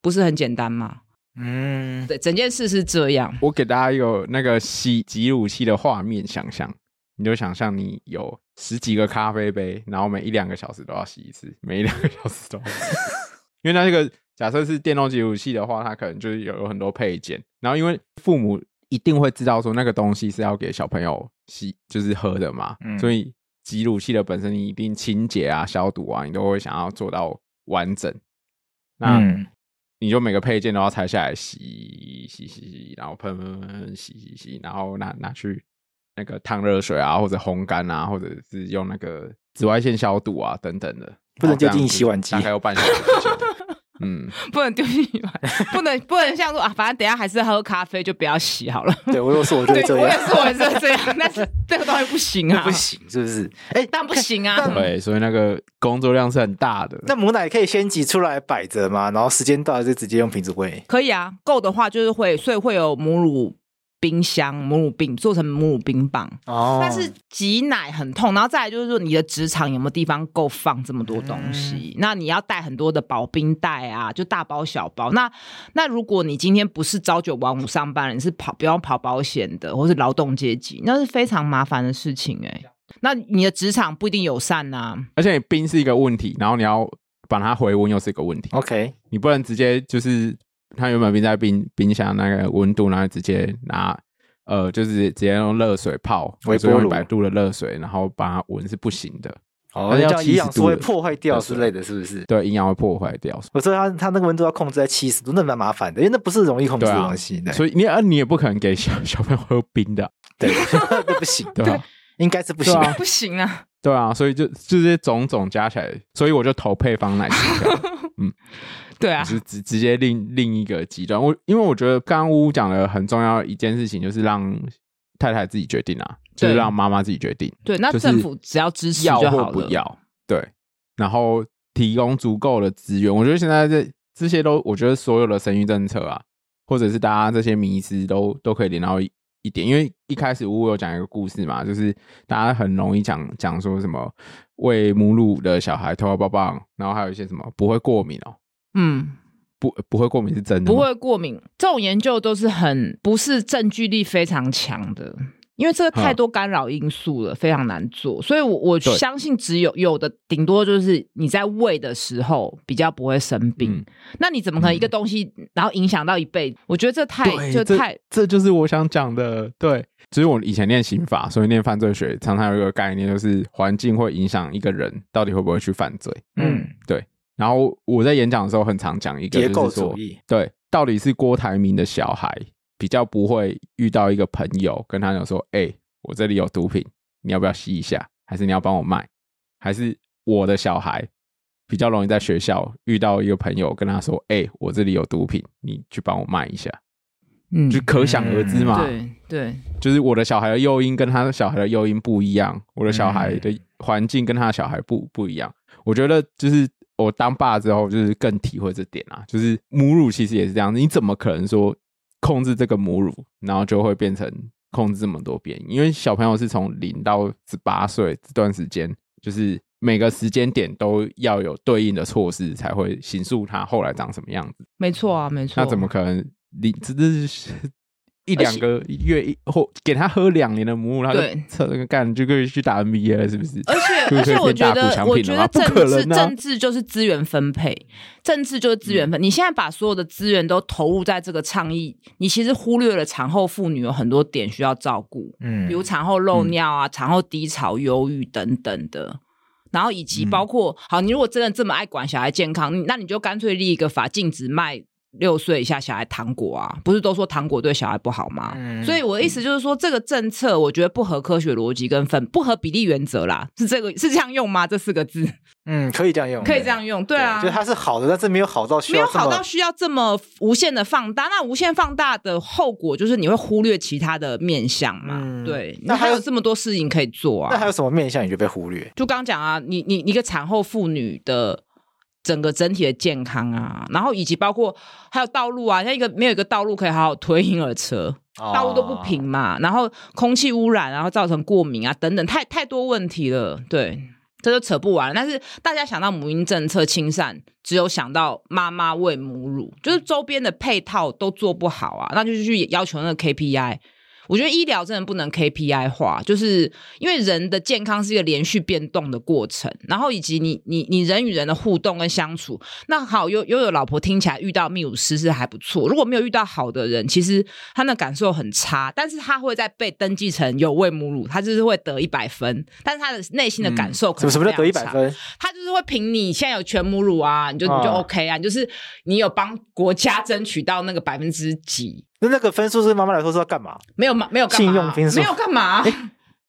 Speaker 3: 不是很简单吗？”嗯，对，整件事是这样。
Speaker 2: 我给大家有那个洗挤乳器的画面想象。你就想象你有十几个咖啡杯，然后每一两个小时都要洗一次，每一两个小时都要洗一次。<laughs> 因为那这个假设是电动挤乳器的话，它可能就是有有很多配件。然后因为父母一定会知道说那个东西是要给小朋友洗，就是喝的嘛，嗯、所以挤乳器的本身你一定清洁啊、消毒啊，你都会想要做到完整。那你就每个配件都要拆下来洗洗洗洗，然后喷喷喷洗洗洗，然后拿拿去。那个烫热水啊，或者烘干啊，或者是用那个紫外线消毒啊，等等的，
Speaker 1: 不能丢进洗碗机，
Speaker 2: 大概要半小时。<laughs> 嗯，
Speaker 3: 不能丢进洗碗，不能不能像说啊，反正等下还是喝咖啡，就不要洗好了。
Speaker 1: 对，我有说我 <laughs> 就这样，
Speaker 3: 我也是我也是这样，但是这个东西不行啊，
Speaker 1: 不行是不是？哎、欸，
Speaker 3: 但不行啊。
Speaker 2: 对，所以那个工作量是很大的。
Speaker 1: 那母奶可以先挤出来摆着吗？然后时间到了就直接用瓶子喂？
Speaker 3: 可以啊，够的话就是会，所以会有母乳。冰箱母乳冰做成母乳冰棒哦，但是挤奶很痛，然后再来就是说你的职场有没有地方够放这么多东西？嗯、那你要带很多的保冰袋啊，就大包小包。那那如果你今天不是朝九晚五上班，你是跑不用跑保险的，或是劳动阶级，那是非常麻烦的事情哎、欸。那你的职场不一定友善呐、啊，
Speaker 2: 而且冰是一个问题，然后你要把它回温又是一个问题。
Speaker 1: OK，
Speaker 2: 你不能直接就是。它原本冰在冰冰箱那个温度，然后直接拿呃，就是直接用热水泡，微波炉一百度的热水，然后把它温是不行的。
Speaker 1: 哦，要营养素会破坏掉之类的是不是？
Speaker 2: 对，营养会破坏掉。
Speaker 1: 我说它它那个温度要控制在七十度，那蛮麻烦的，因为那不是容易控制的东西。
Speaker 2: 所以你啊，你也不可能给小小朋友喝冰的，
Speaker 1: 对，那 <laughs> 不行，<laughs> 对吧？应该是不行，
Speaker 3: 不行啊。
Speaker 2: 对啊，所以就就这些种种加起来，所以我就投配方奶茶。<laughs> 嗯，
Speaker 3: 对啊，
Speaker 2: 就是直直接另另一个极端。我因为我觉得刚刚乌乌讲的很重要一件事情，就是让太太自己决定啊，就是让妈妈自己决定。
Speaker 3: 对，那政府只要支持就好了。
Speaker 2: 要或不要，对，然后提供足够的资源。我觉得现在这这些都，我觉得所有的生育政策啊，或者是大家这些迷思都都可以连到一。一点，因为一开始乌乌有讲一个故事嘛，就是大家很容易讲讲说什么喂母乳的小孩头发棒棒，然后还有一些什么不会过敏哦，
Speaker 3: 嗯，
Speaker 2: 不不会过敏是真的，
Speaker 3: 不会过敏这种研究都是很不是证据力非常强的。因为这个太多干扰因素了，嗯、非常难做，所以我我相信只有有的顶多就是你在喂的时候比较不会生病。嗯、那你怎么可能一个东西然后影响到一辈子？嗯、我觉得这太就太
Speaker 2: 这，这就是我想讲的。对，其实我以前念刑法，所以念犯罪学常常有一个概念，就是环境会影响一个人到底会不会去犯罪。嗯，对。然后我在演讲的时候很常讲一个结构主义，对，到底是郭台铭的小孩。比较不会遇到一个朋友跟他讲说：“哎、欸，我这里有毒品，你要不要吸一下？还是你要帮我卖？还是我的小孩比较容易在学校遇到一个朋友跟他说：‘哎、欸，我这里有毒品，你去帮我卖一下。’嗯，就可想而知嘛。
Speaker 3: 对对，
Speaker 2: 就是我的小孩的诱因跟他的小孩的诱因不一样，我的小孩的环境跟他的小孩不不一样。我觉得就是我当爸之后，就是更体会这点啊。就是母乳其实也是这样，你怎么可能说？控制这个母乳，然后就会变成控制这么多变。因为小朋友是从零到十八岁这段时间，就是每个时间点都要有对应的措施，才会形塑他后来长什么样子。
Speaker 3: 没错啊，没错。
Speaker 2: 那怎么可能？你这是？一两个月或给他喝两年的母乳，他就扯那个干就可以去打 NBA 了，是不是？
Speaker 3: 而且而且，我觉得我觉得政治政治就是资源分配，政治就是资源分。你现在把所有的资源都投入在这个倡议，你其实忽略了产后妇女有很多点需要照顾，嗯，比如产后漏尿啊、产后低潮、忧郁等等的，然后以及包括好，你如果真的这么爱管小孩健康，那你就干脆立一个法禁止卖。六岁以下小孩糖果啊，不是都说糖果对小孩不好吗？嗯、所以我的意思就是说，这个政策我觉得不合科学逻辑跟分不合比例原则啦，是这个是这样用吗？这四个字，<laughs>
Speaker 1: 嗯，可以这样用，
Speaker 3: 可以这样用，对啊，
Speaker 1: 就它是好的，但是没有好到需要
Speaker 3: 没有好到需要这么无限的放大。那无限放大的后果就是你会忽略其他的面向嘛？嗯、对，那还有这么多事情可以做啊。
Speaker 1: 那还有什么面向你就被忽略？
Speaker 3: 就刚讲啊，你你一个产后妇女的。整个整体的健康啊，然后以及包括还有道路啊，像一个没有一个道路可以好好推婴儿车，道路都不平嘛，然后空气污染，然后造成过敏啊等等，太太多问题了。对，这就扯不完。但是大家想到母婴政策亲善，只有想到妈妈喂母乳，就是周边的配套都做不好啊，那就是去要求那个 KPI。我觉得医疗真的不能 KPI 化，就是因为人的健康是一个连续变动的过程，然后以及你你你人与人的互动跟相处。那好，有又有老婆听起来遇到泌乳师是还不错，如果没有遇到好的人，其实他的感受很差。但是他会在被登记成有喂母乳，他就是会得一百分，但是他的内心的感受可能、嗯、
Speaker 1: 什么叫得一百分？
Speaker 3: 他就是会凭你现在有全母乳啊，你就你就 OK 啊，你就是你有帮国家争取到那个百分之几。
Speaker 1: 那那个分数是妈妈来说是要干嘛？
Speaker 3: 没有嘛，没有干嘛？
Speaker 1: 信用分数
Speaker 3: 没有干嘛？<laughs>
Speaker 1: 欸，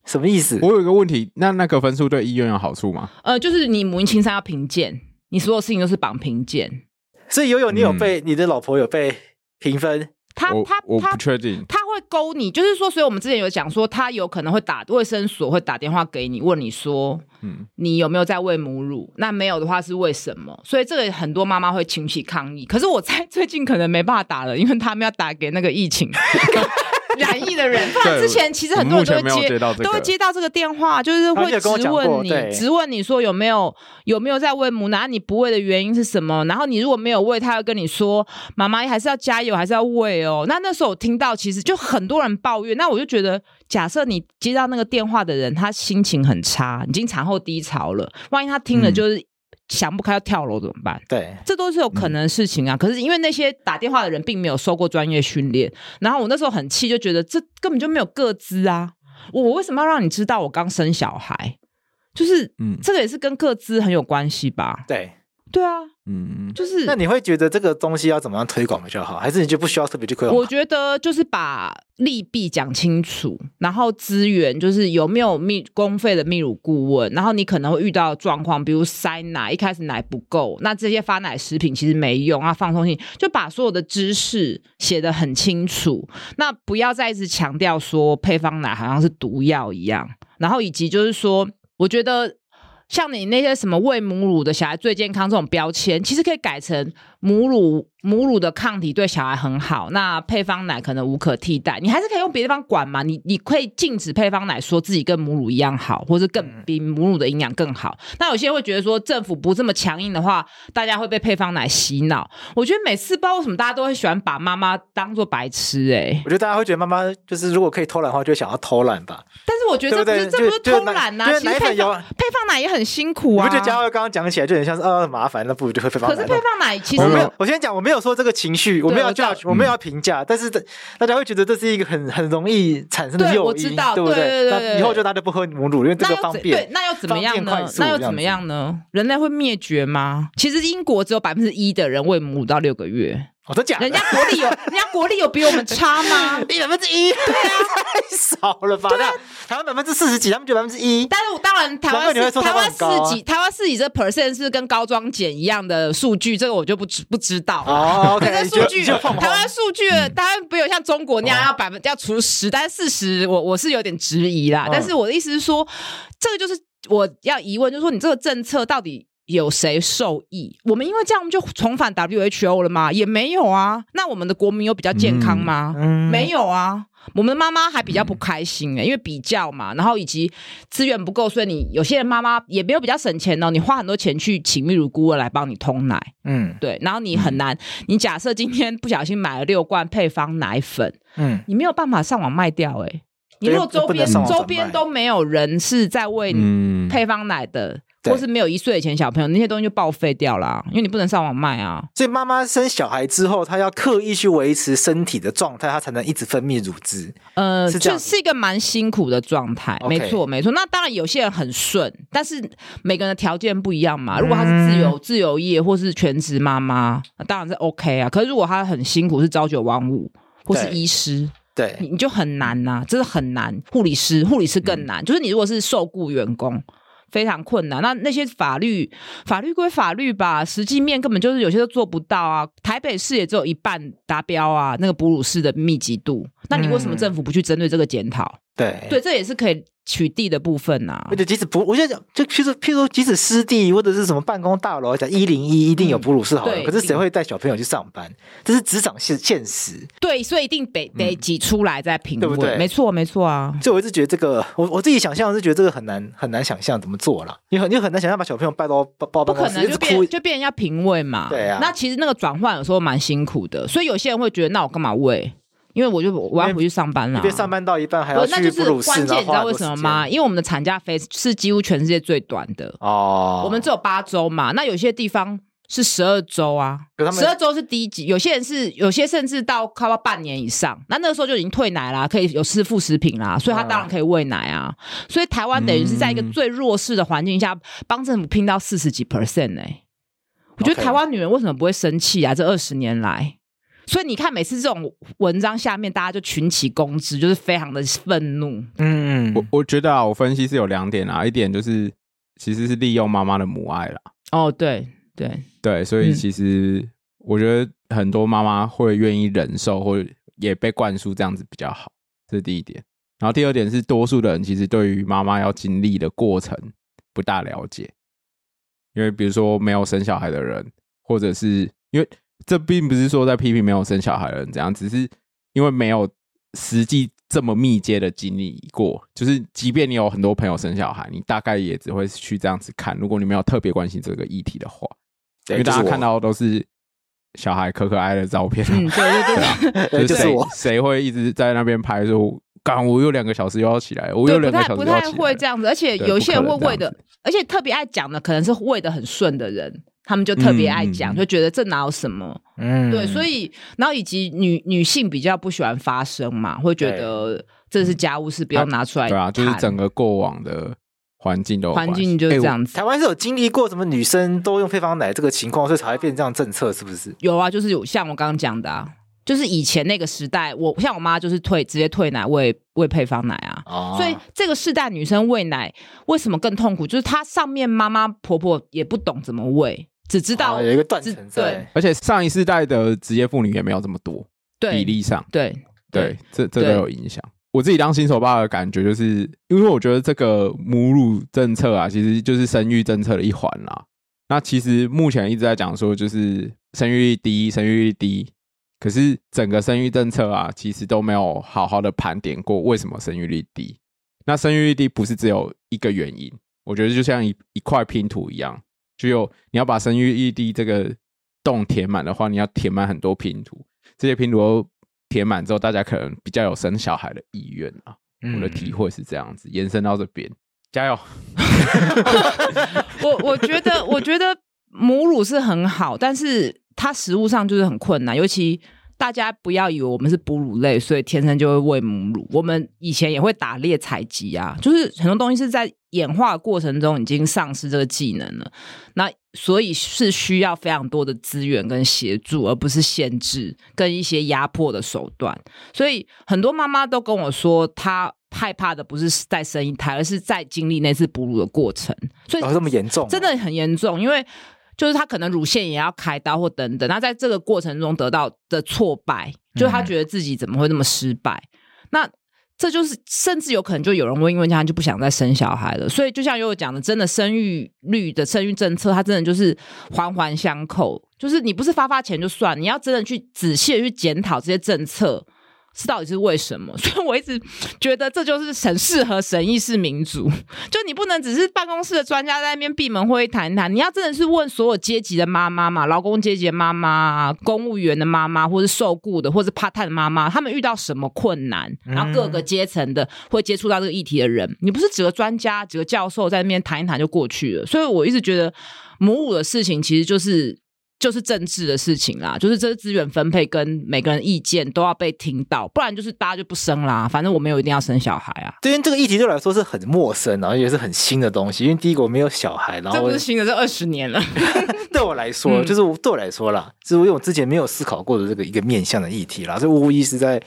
Speaker 1: 什么意思？
Speaker 2: 我有一个问题，那那个分数对医院有好处吗？
Speaker 3: 呃，就是你母婴亲生要评鉴，你所有事情都是绑评鉴。
Speaker 1: 所以悠悠，你有被、嗯、你的老婆有被评分？
Speaker 3: 他他
Speaker 2: 我不确定，
Speaker 3: 他会勾你，就是说，所以我们之前有讲说，他有可能会打卫生所，会打电话给你，问你说，嗯，你有没有在喂母乳？那没有的话是为什么？所以这个很多妈妈会群起抗议。可是我猜最近可能没办法打了，因为他们要打给那个疫情。<laughs> <laughs> 染疫的人，不然之前其实很多人都会接，接这个、都会接到这个电话，就是会质问你，质问你说有没有有没有在喂母奶，你不喂的原因是什么？然后你如果没有喂，他会跟你说，妈妈还是要加油，还是要喂哦。那那时候我听到，其实就很多人抱怨，那我就觉得，假设你接到那个电话的人，他心情很差，已经产后低潮了，万一他听了就是。嗯想不开要跳楼怎么办？
Speaker 1: 对，
Speaker 3: 这都是有可能的事情啊。嗯、可是因为那些打电话的人并没有受过专业训练，然后我那时候很气，就觉得这根本就没有个资啊！我为什么要让你知道我刚生小孩？就是，嗯，这个也是跟个资很有关系吧？
Speaker 1: 对，
Speaker 3: 对啊。嗯，就是
Speaker 1: 那你会觉得这个东西要怎么样推广比较好，还是你就不需要特别去推广？
Speaker 3: 我觉得就是把利弊讲清楚，然后资源就是有没有泌公费的泌乳顾问，然后你可能会遇到状况，比如塞奶，一开始奶不够，那这些发奶食品其实没用啊，放松性就把所有的知识写得很清楚，那不要再一直强调说配方奶好像是毒药一样，然后以及就是说，我觉得。像你那些什么喂母乳的小孩最健康这种标签，其实可以改成母乳。母乳的抗体对小孩很好，那配方奶可能无可替代，你还是可以用别的地方管嘛。你你可以禁止配方奶，说自己跟母乳一样好，或是更比母乳的营养更好。那有些人会觉得说，政府不这么强硬的话，大家会被配方奶洗脑。我觉得每次不知道为什么大家都会喜欢把妈妈当做白痴哎、欸。
Speaker 1: 我觉得大家会觉得妈妈就是如果可以偷懒的话，就想要偷懒吧。
Speaker 3: 但是我觉得这不是这不是偷懒呐、啊，其实配方配方奶也很辛苦啊。
Speaker 1: 我觉得佳慧刚刚讲起来就很像是呃麻烦，那不如就会配方奶。
Speaker 3: 可是配方奶其实
Speaker 1: 我没有，我先讲，我没有说这个情绪。我没有要 judge，我没有要评价，但是大家会觉得这是一个很很容易产生的诱因，对不
Speaker 3: 对，
Speaker 1: 那以后就大家不喝母乳，因为这个方便。
Speaker 3: 对，那又怎么样呢？那又怎么样呢？人类会灭绝吗？其实英国只有百分之一的人喂母乳到六个月。
Speaker 1: 我都讲，
Speaker 3: 人家国力有，<laughs> 人家国力有比我们差吗？<laughs>
Speaker 1: 一百分之一，对啊，<laughs> 太少了吧？对啊，台湾百分之四十几，他们就百分之一。
Speaker 3: 但是我当然，台湾是台湾四几，台湾四几这 percent 是跟高装检一样的数据，这个我就不知不知道。
Speaker 1: 哦，OK，
Speaker 3: 这数据，台湾数据，当然不有像中国那样要百分要除十，但是四十，我我是有点质疑啦。但是我的意思是说，这个就是我要疑问，就是说你这个政策到底。有谁受益？我们因为这样就重返 WHO 了吗？也没有啊。那我们的国民有比较健康吗？嗯嗯、没有啊。我们的妈妈还比较不开心哎、欸，嗯、因为比较嘛，然后以及资源不够，所以你有些人妈妈也没有比较省钱哦。你花很多钱去请泌乳顾问来帮你通奶，嗯，对。然后你很难，嗯、你假设今天不小心买了六罐配方奶粉，嗯，你没有办法上网卖掉哎、欸。你如果周边周边都没有人是在喂配方奶的。或是没有一岁以前小朋友那些东西就报废掉了，啊，因为你不能上网卖啊。
Speaker 1: 所以妈妈生小孩之后，她要刻意去维持身体的状态，她才能一直分泌乳汁。呃，是这是
Speaker 3: 一个蛮辛苦的状态.没错没错。那当然有些人很顺，但是每个人的条件不一样嘛。如果她是自由、嗯、自由业或是全职妈妈，当然是 OK 啊。可是如果她很辛苦，是朝九晚五或是医师，
Speaker 1: 对，
Speaker 3: 你就很难呐，啊，真的很难。护理师护理师更难，嗯、就是你如果是受雇员工。非常困难，那那些法律法律归法律吧，实际面根本就是有些都做不到啊。台北市也只有一半达标啊，那个哺乳室的密集度，那你为什么政府不去针对这个检讨？
Speaker 1: 对
Speaker 3: 对，这也是可以。取缔的部分呐、啊，
Speaker 1: 而且即使不，我现在讲，就譬如譬如说，即使湿地或者是什么办公大楼，讲一零一一定有哺乳室好了，嗯、可是谁会带小朋友去上班？这是职场现现实。
Speaker 3: 对，所以一定得得挤出来再评论，
Speaker 1: 对不对？
Speaker 3: 没错，没错啊。
Speaker 1: 所以我一直觉得这个，我我自己想象是觉得这个很难很难想象怎么做了。你很你很难想象把小朋友带到包办公室，
Speaker 3: 不可能就变就变人家评喂嘛。
Speaker 1: 对啊。
Speaker 3: 那其实那个转换有时候蛮辛苦的，所以有些人会觉得，那我干嘛喂？因为我就我要回去上班了，
Speaker 1: 上班到一半还要
Speaker 3: 那就是关键，你知道为什么吗？因为我们的产假费是几乎全世界最短的哦，我们只有八周嘛。那有些地方是十二周啊，十二周是低级，有些人是有些甚至到靠到半年以上，那那个时候就已经退奶啦，可以有吃副食品啦，所以他当然可以喂奶啊。所以台湾等于是在一个最弱势的环境下，帮政府拼到四十几 percent 哎，我觉得台湾女人为什么不会生气啊？这二十年来。所以你看，每次这种文章下面，大家就群起攻之，就是非常的愤怒。
Speaker 2: 嗯，我我觉得啊，我分析是有两点啊，一点就是其实是利用妈妈的母爱啦。
Speaker 3: 哦，对对
Speaker 2: 对，所以其实我觉得很多妈妈会愿意忍受，或者也被灌输这样子比较好，这是第一点。然后第二点是，多数的人其实对于妈妈要经历的过程不大了解，因为比如说没有生小孩的人，或者是因为。这并不是说在批评没有生小孩的人怎样，只是因为没有实际这么密接的经历过。就是即便你有很多朋友生小孩，你大概也只会去这样子看。如果你没有特别关心这个议题的话，因为大家看到的都是小孩可可爱的照片。
Speaker 3: 嗯，对对 <laughs>
Speaker 2: 对，就是谁谁会一直在那边拍说，刚我有两个小时又要起来，我有两个小时又要起来。
Speaker 3: 不太会这样子，而且有些人会喂的，而且特别爱讲的，可能是喂的很顺的人。他们就特别爱讲，嗯、就觉得这哪有什么，嗯，对，所以然后以及女女性比较不喜欢发声嘛，会觉得这是家务事，不要拿出来。
Speaker 2: 对啊，就是整个过往的环境都有
Speaker 3: 环境就是这样子。
Speaker 1: 欸、台湾是有经历过什么女生都用配方奶这个情况，所以才会变成这样政策，是不是？
Speaker 3: 有啊，就是有像我刚刚讲的啊，就是以前那个时代，我像我妈就是退直接退奶喂喂配方奶啊，哦、所以这个世代女生喂奶为什么更痛苦？就是她上面妈妈婆婆也不懂怎么喂，只知道、
Speaker 1: 哦、有一个断层在，对，
Speaker 2: 而且上一世代的职业妇女也没有这么多，
Speaker 3: 对
Speaker 2: 比例上，
Speaker 3: 对
Speaker 2: 对，对，这这都有影响。我自己当新手爸的感觉就是，因为我觉得这个母乳政策啊，其实就是生育政策的一环啦。那其实目前一直在讲说，就是生育率低，生育率低。可是整个生育政策啊，其实都没有好好的盘点过为什么生育率低。那生育率低不是只有一个原因，我觉得就像一一块拼图一样，就有你要把生育异地这个洞填满的话，你要填满很多拼图，这些拼图都。填满之后，大家可能比较有生小孩的意愿啊。嗯、我的体会是这样子，延伸到这边，加油！<laughs>
Speaker 3: 我我觉得，我觉得母乳是很好，但是它食物上就是很困难，尤其。大家不要以为我们是哺乳类，所以天生就会喂母乳。我们以前也会打猎采集啊，就是很多东西是在演化过程中已经丧失这个技能了。那所以是需要非常多的资源跟协助，而不是限制跟一些压迫的手段。所以很多妈妈都跟我说，她害怕的不是再生一胎，而是在经历那次哺乳的过程。所以
Speaker 1: 这么严重，
Speaker 3: 真的很严重，因为。就是他可能乳腺也要开刀或等等，那在这个过程中得到的挫败，就是他觉得自己怎么会那么失败？嗯、那这就是甚至有可能就有人会因为这样就不想再生小孩了。所以就像悠悠讲的，真的生育率的生育政策，它真的就是环环相扣，就是你不是发发钱就算，你要真的去仔细的去检讨这些政策。是到底是为什么？<laughs> 所以我一直觉得这就是很适合审议式民主。就你不能只是办公室的专家在那边闭门会议谈谈，你要真的是问所有阶级的妈妈嘛，劳工阶级的妈妈、公务员的妈妈，或是受雇的，或是 part time 的妈妈，他们遇到什么困难，然后各个阶层的会接触到这个议题的人，你不是几个专家、几个教授在那边谈一谈就过去了。所以我一直觉得母乳的事情其实就是。就是政治的事情啦，就是这资源分配跟每个人意见都要被听到，不然就是大家就不生啦。反正我没有一定要生小孩啊。
Speaker 1: 对，因为这个议题对我来说是很陌生，然后也是很新的东西。因为第一个我没有小孩，然后
Speaker 3: 这不是新的，这二十年了。<laughs> <laughs>
Speaker 1: 对我来说，嗯、就是对我来说啦，就是因为我之前没有思考过的这个一个面向的议题啦，所以无疑是在。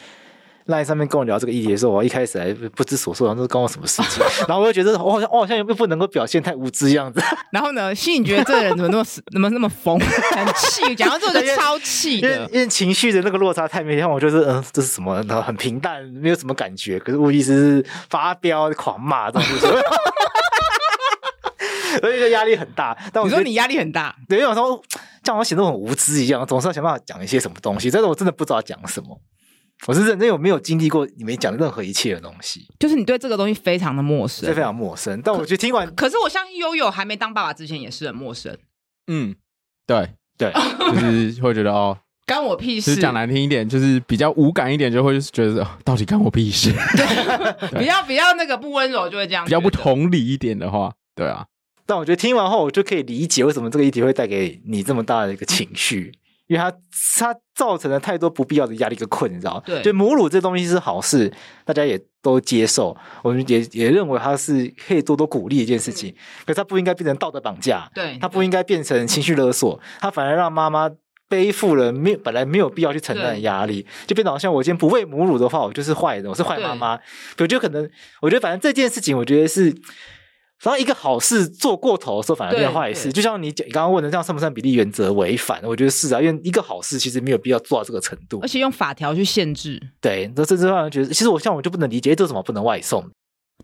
Speaker 1: 赖上面跟我聊这个议题的时候，我一开始还不知所措，然后这是关我什么事情？<laughs> 然后我就觉得我好像我好像又不能够表现太无知样子。
Speaker 3: 然后呢，心里觉得这个人怎么那么怎么那么疯，很气，讲到这个就超气的，
Speaker 1: 因为因为情绪的那个落差太明显，我就是嗯，这是什么？然后很平淡，没有什么感觉。可是无疑是发飙狂骂这种事情，<laughs> 所以就压力很大。但我
Speaker 3: 你说你压力很大，
Speaker 1: 对，因为我说像我显得很无知一样，总是要想办法讲一些什么东西，但是我真的不知道讲什么。我是认真有没有经历过你没讲的任何一切的东西，
Speaker 3: 就是你对这个东西非常的陌生，
Speaker 1: 非常陌生。但我觉得听完，
Speaker 3: 可是我相信悠悠还没当爸爸之前也是很陌生。
Speaker 2: 嗯，对对，<laughs> 就是会觉得哦，<laughs>
Speaker 3: 干我屁事。
Speaker 2: 讲难听一点，就是比较无感一点，就会觉得到底干我屁事。<laughs>
Speaker 3: 对，比较比较那个不温柔，就会这样。
Speaker 2: 比较不同理一点的话，对啊。
Speaker 1: 但我觉得听完后，我就可以理解为什么这个议题会带给你这么大的一个情绪。因为它它造成了太多不必要的压力跟困扰。
Speaker 3: 对，
Speaker 1: 就母乳这东西是好事，大家也都接受，我们也也认为它是可以多多鼓励一件事情。嗯、可是它不应该变成道德绑架，
Speaker 3: 对，
Speaker 1: 它不应该变成情绪勒索，它反而让妈妈背负了没有本来没有必要去承担的压力，就变得好像我今天不喂母乳的话，我就是坏人，我是坏妈妈。我觉得可能，我觉得反正这件事情，我觉得是。然后一个好事做过头的时候，反而变坏事。就像你刚刚问的这样，算不算比例原则违反？我觉得是啊，因为一个好事其实没有必要做到这个程度，
Speaker 3: 而且用法条去限制。
Speaker 1: 对，这甚至让人觉得，其实我像我就不能理解，这怎么不能外送？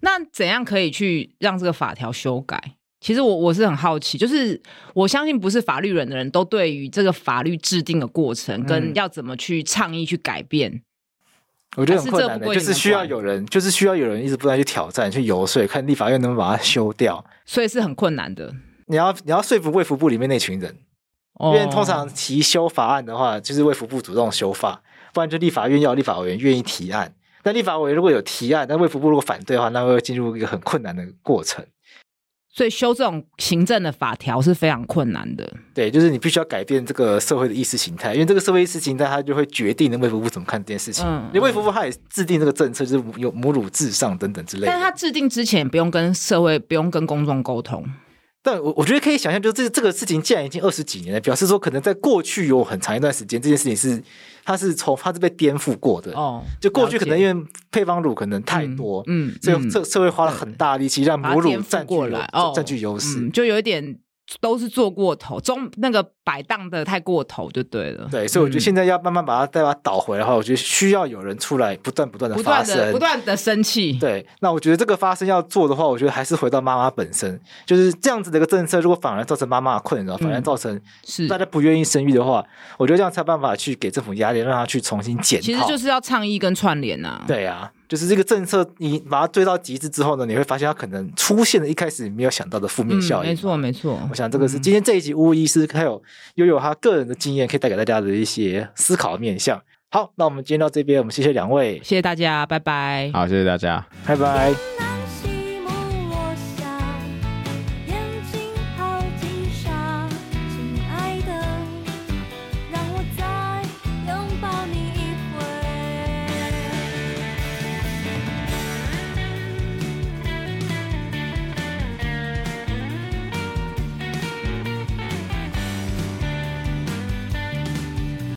Speaker 3: 那怎样可以去让这个法条修改？其实我我是很好奇，就是我相信不是法律人的人都对于这个法律制定的过程跟要怎么去倡议去改变。
Speaker 1: 我觉得很困难的，就是需要有人，就是需要有人一直不断去挑战、去游说，看立法院能不能把它修掉。
Speaker 3: 所以是很困难的。
Speaker 1: 你要你要说服卫福部里面那群人，因为通常提修法案的话，就是卫福部主动修法，不然就立法院要立法委员愿意提案。但立法委员如果有提案，但卫福部如果反对的话，那会进入一个很困难的过程。
Speaker 3: 所以修这种行政的法条是非常困难的。
Speaker 1: 对，就是你必须要改变这个社会的意识形态，因为这个社会意识形态它就会决定了卫福部怎么看这件事情。嗯，因为卫福部它也制定这个政策，就是有母乳至上等等之类的。
Speaker 3: 但是它制定之前不用跟社会、不用跟公众沟通。
Speaker 1: 但我我觉得可以想象，就是这这个事情既然已经二十几年了，表示说可能在过去有很长一段时间，这件事情是它是从它是被颠覆过的哦。就过去可能因为配方乳可能太多，嗯，嗯所以社社会花了很大力气让母乳占据了占据优势，
Speaker 3: 就有一点。都是做过头，中那个摆荡的太过头就对了。
Speaker 1: 对，所以我觉得现在要慢慢把它再把它倒回来的话，我觉得需要有人出来不断不断的发声，
Speaker 3: 不断的生气。
Speaker 1: 对，那我觉得这个发生要做的话，我觉得还是回到妈妈本身，就是这样子的一个政策，如果反而造成妈妈的困扰，反而造成是大家不愿意生育的话，我觉得这样才有办法去给政府压力，让他去重新检讨。
Speaker 3: 其实就是要倡议跟串联呐。
Speaker 1: 对啊。就是这个政策，你把它追到极致之后呢，你会发现它可能出现了一开始没有想到的负面效应。
Speaker 3: 没错，没错。
Speaker 1: 我想这个是今天这一集巫医师还有拥有他个人的经验，可以带给大家的一些思考面向。好，那我们今天到这边，我们谢谢两位，
Speaker 3: 谢谢大家，拜拜。
Speaker 2: 好，谢谢大家，
Speaker 1: 拜拜。